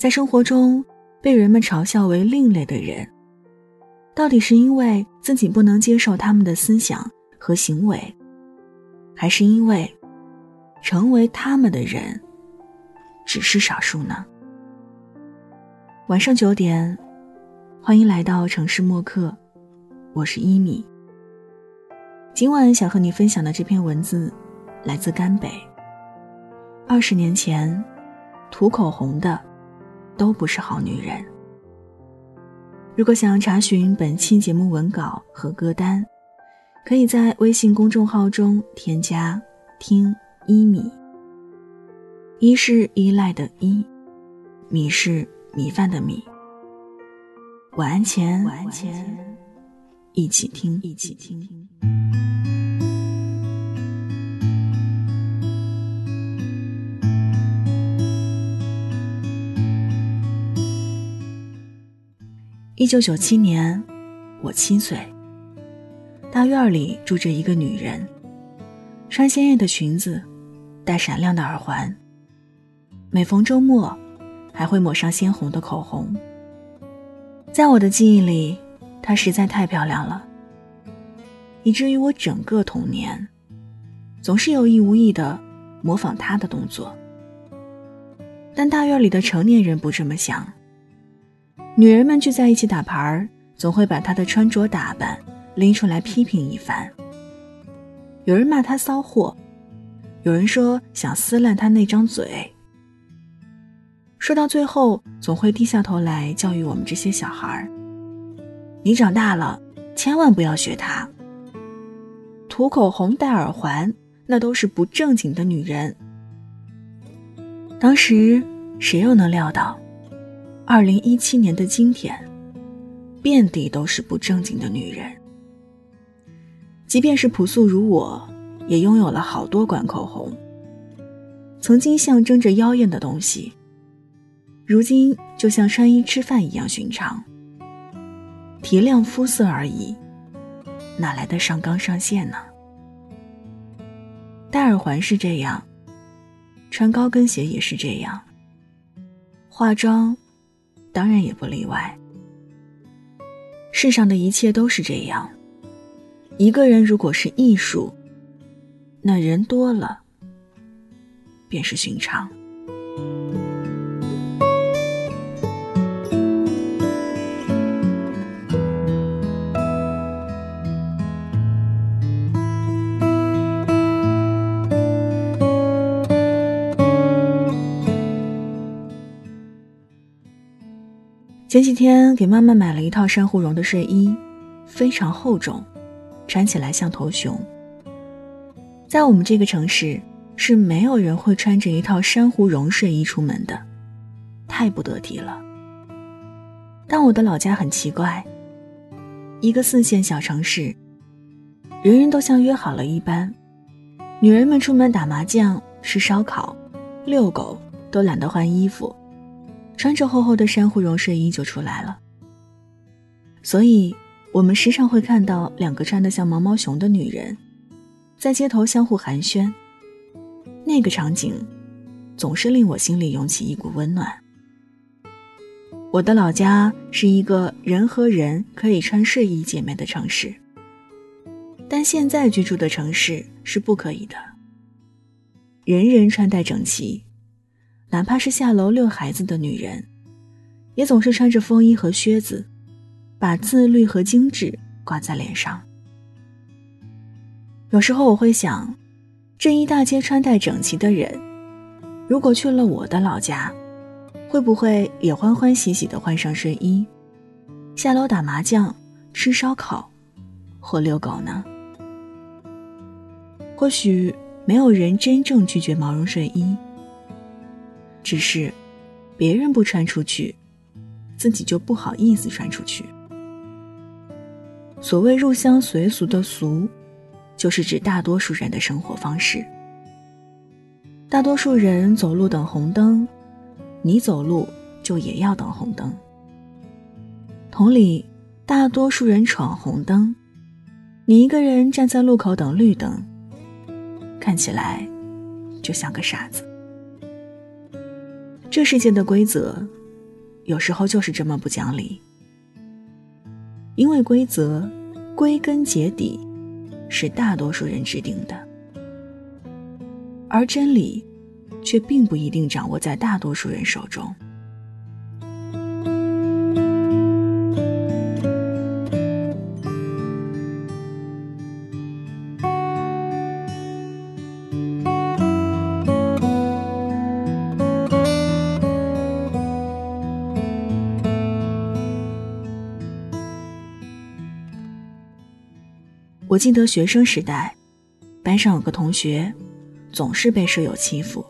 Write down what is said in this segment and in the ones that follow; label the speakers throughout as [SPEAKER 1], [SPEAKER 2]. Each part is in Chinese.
[SPEAKER 1] 在生活中被人们嘲笑为另类的人，到底是因为自己不能接受他们的思想和行为，还是因为成为他们的人只是少数呢？晚上九点，欢迎来到城市默客，我是一米。今晚想和你分享的这篇文字，来自甘北。二十年前，涂口红的。都不是好女人。如果想查询本期节目文稿和歌单，可以在微信公众号中添加“听一米”。一是依赖的依，米是米饭的米。晚安前，晚安前，一起听，一起听。一九九七年，我七岁。大院里住着一个女人，穿鲜艳的裙子，戴闪亮的耳环。每逢周末，还会抹上鲜红的口红。在我的记忆里，她实在太漂亮了，以至于我整个童年，总是有意无意的模仿她的动作。但大院里的成年人不这么想。女人们聚在一起打牌儿，总会把她的穿着打扮拎出来批评一番。有人骂她骚货，有人说想撕烂她那张嘴。说到最后，总会低下头来教育我们这些小孩儿：“你长大了，千万不要学她。涂口红、戴耳环，那都是不正经的女人。”当时谁又能料到？二零一七年的今天，遍地都是不正经的女人。即便是朴素如我，也拥有了好多管口红。曾经象征着妖艳的东西，如今就像穿衣吃饭一样寻常。提亮肤色而已，哪来的上纲上线呢？戴耳环是这样，穿高跟鞋也是这样，化妆。当然也不例外。世上的一切都是这样。一个人如果是艺术，那人多了便是寻常。前几天给妈妈买了一套珊瑚绒的睡衣，非常厚重，穿起来像头熊。在我们这个城市，是没有人会穿着一套珊瑚绒睡衣出门的，太不得体了。但我的老家很奇怪，一个四线小城市，人人都像约好了一般，女人们出门打麻将、吃烧烤、遛狗，都懒得换衣服。穿着厚厚的珊瑚绒睡衣就出来了，所以我们时常会看到两个穿得像毛毛熊的女人，在街头相互寒暄。那个场景，总是令我心里涌起一股温暖。我的老家是一个人和人可以穿睡衣见面的城市，但现在居住的城市是不可以的。人人穿戴整齐。哪怕是下楼遛孩子的女人，也总是穿着风衣和靴子，把自律和精致挂在脸上。有时候我会想，这一大街穿戴整齐的人，如果去了我的老家，会不会也欢欢喜喜地换上睡衣，下楼打麻将、吃烧烤，或遛狗呢？或许没有人真正拒绝毛绒睡衣。只是，别人不穿出去，自己就不好意思穿出去。所谓入乡随俗的俗，就是指大多数人的生活方式。大多数人走路等红灯，你走路就也要等红灯。同理，大多数人闯红灯，你一个人站在路口等绿灯，看起来就像个傻子。这世界的规则有时候就是这么不讲理。因为规则，归根结底，是大多数人制定的，而真理，却并不一定掌握在大多数人手中。我记得学生时代，班上有个同学，总是被舍友欺负。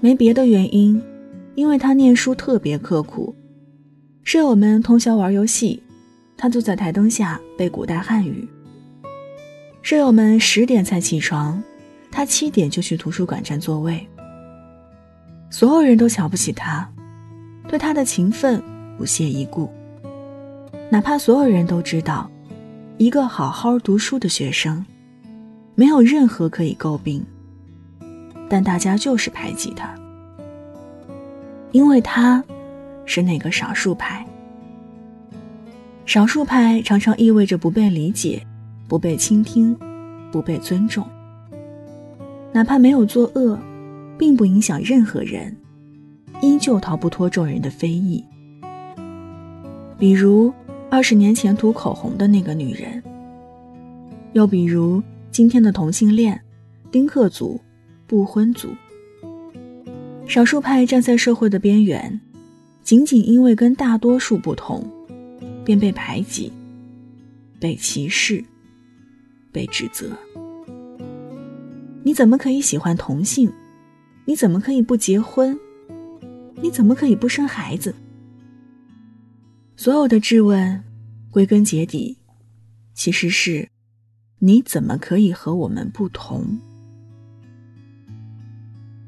[SPEAKER 1] 没别的原因，因为他念书特别刻苦。舍友们通宵玩游戏，他坐在台灯下背古代汉语。舍友们十点才起床，他七点就去图书馆占座位。所有人都瞧不起他，对他的勤奋不屑一顾，哪怕所有人都知道。一个好好读书的学生，没有任何可以诟病，但大家就是排挤他，因为他是那个少数派。少数派常常意味着不被理解、不被倾听、不被尊重。哪怕没有作恶，并不影响任何人，依旧逃不脱众人的非议。比如。二十年前涂口红的那个女人，又比如今天的同性恋、丁克族、不婚族，少数派站在社会的边缘，仅仅因为跟大多数不同，便被排挤、被歧视、被指责。你怎么可以喜欢同性？你怎么可以不结婚？你怎么可以不生孩子？所有的质问，归根结底，其实是：你怎么可以和我们不同？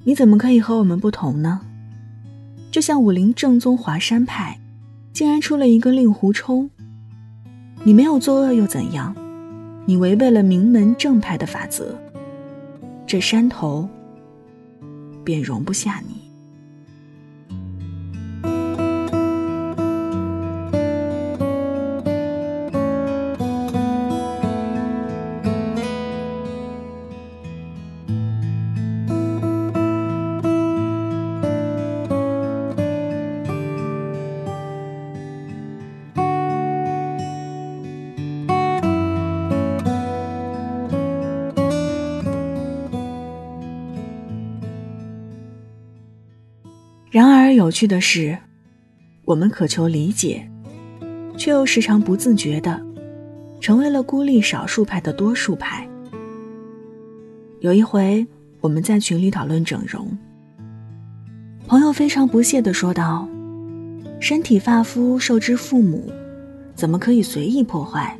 [SPEAKER 1] 你怎么可以和我们不同呢？就像武林正宗华山派，竟然出了一个令狐冲。你没有作恶又怎样？你违背了名门正派的法则，这山头便容不下你。有趣的是，我们渴求理解，却又时常不自觉的成为了孤立少数派的多数派。有一回，我们在群里讨论整容，朋友非常不屑的说道：“身体发肤受之父母，怎么可以随意破坏？”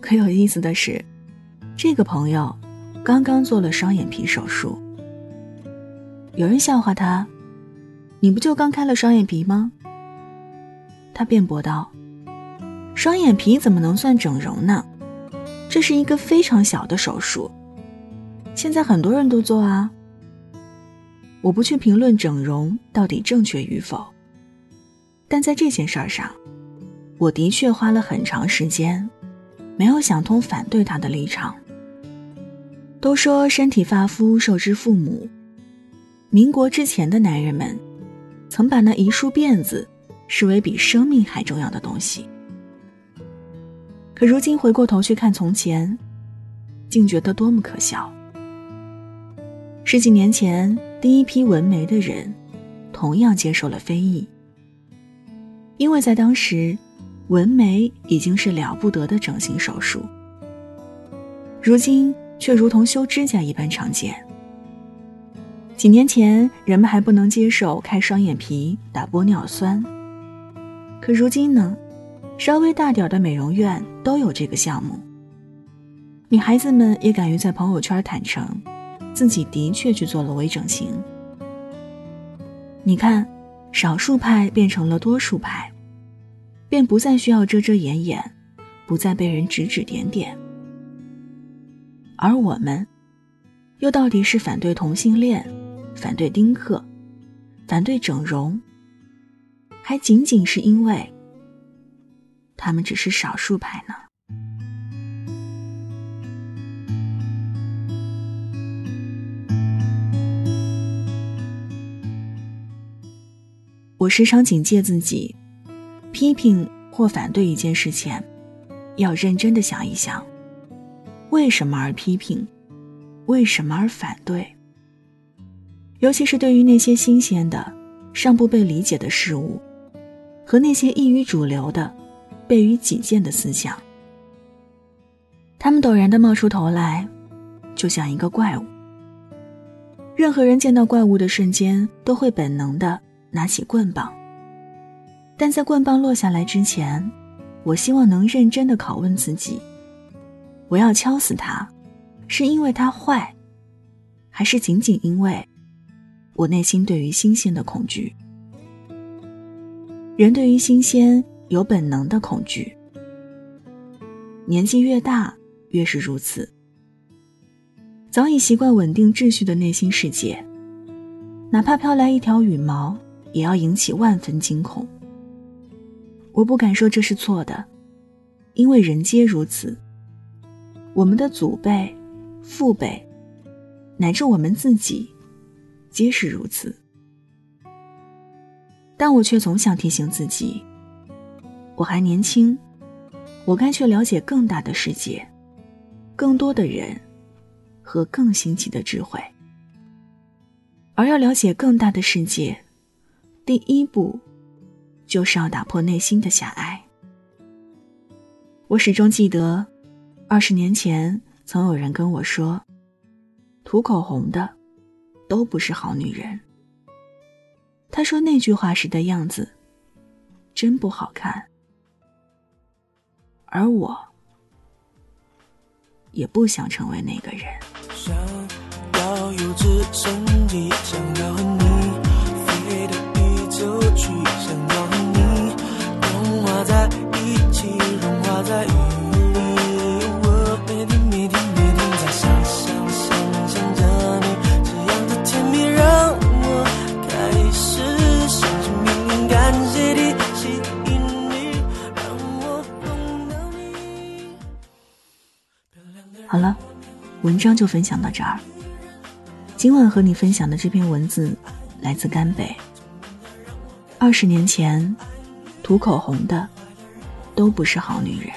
[SPEAKER 1] 可有意思的是，这个朋友刚刚做了双眼皮手术。有人笑话他：“你不就刚开了双眼皮吗？”他辩驳道：“双眼皮怎么能算整容呢？这是一个非常小的手术，现在很多人都做啊。”我不去评论整容到底正确与否，但在这件事儿上，我的确花了很长时间，没有想通反对他的立场。都说身体发肤受之父母。民国之前的男人们，曾把那一束辫子视为比生命还重要的东西。可如今回过头去看从前，竟觉得多么可笑。十几年前，第一批纹眉的人，同样接受了非议，因为在当时，纹眉已经是了不得的整形手术，如今却如同修指甲一般常见。几年前，人们还不能接受开双眼皮、打玻尿酸，可如今呢，稍微大点的美容院都有这个项目。女孩子们也敢于在朋友圈坦诚，自己的确去做了微整形。你看，少数派变成了多数派，便不再需要遮遮掩掩，不再被人指指点点。而我们，又到底是反对同性恋？反对丁克，反对整容，还仅仅是因为他们只是少数派呢？我时常警戒自己，批评或反对一件事前，要认真的想一想，为什么而批评，为什么而反对。尤其是对于那些新鲜的、尚不被理解的事物，和那些异于主流的、悖于己见的思想，他们陡然的冒出头来，就像一个怪物。任何人见到怪物的瞬间，都会本能的。拿起棍棒，但在棍棒落下来之前，我希望能认真的拷问自己：我要敲死他，是因为他坏，还是仅仅因为我内心对于新鲜的恐惧？人对于新鲜有本能的恐惧，年纪越大越是如此。早已习惯稳定秩序的内心世界，哪怕飘来一条羽毛。也要引起万分惊恐。我不敢说这是错的，因为人皆如此。我们的祖辈、父辈，乃至我们自己，皆是如此。但我却总想提醒自己，我还年轻，我该去了解更大的世界，更多的人，和更新奇的智慧。而要了解更大的世界。第一步，就是要打破内心的狭隘。我始终记得，二十年前曾有人跟我说：“涂口红的，都不是好女人。”他说那句话时的样子，真不好看。而我，也不想成为那个人。文章就分享到这儿。今晚和你分享的这篇文字来自甘北。二十年前，涂口红的都不是好女人。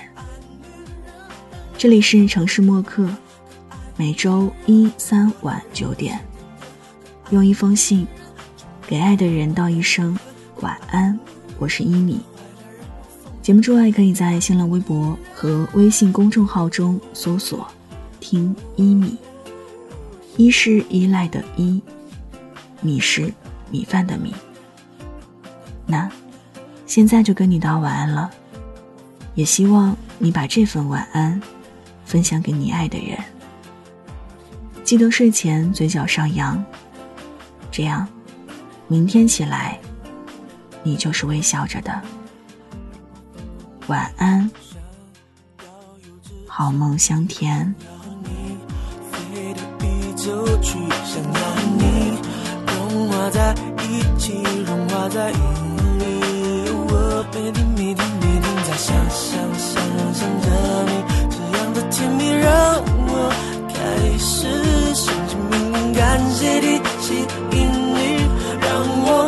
[SPEAKER 1] 这里是城市默客，每周一、三晚九点，用一封信给爱的人道一声晚安。我是依米。节目之外，可以在新浪微博和微信公众号中搜索“听依米”。依是依赖的依，米是米饭的米。那，现在就跟你道晚安了，也希望你把这份晚安分享给你爱的人。记得睡前嘴角上扬，这样，明天起来，你就是微笑着的。晚安，好梦香甜。
[SPEAKER 2] 走去想要和你融化在一起融化在银河里我
[SPEAKER 1] 每天每天每天在想想想想着你这样的甜蜜让我开始相信命运感谢地心引力让我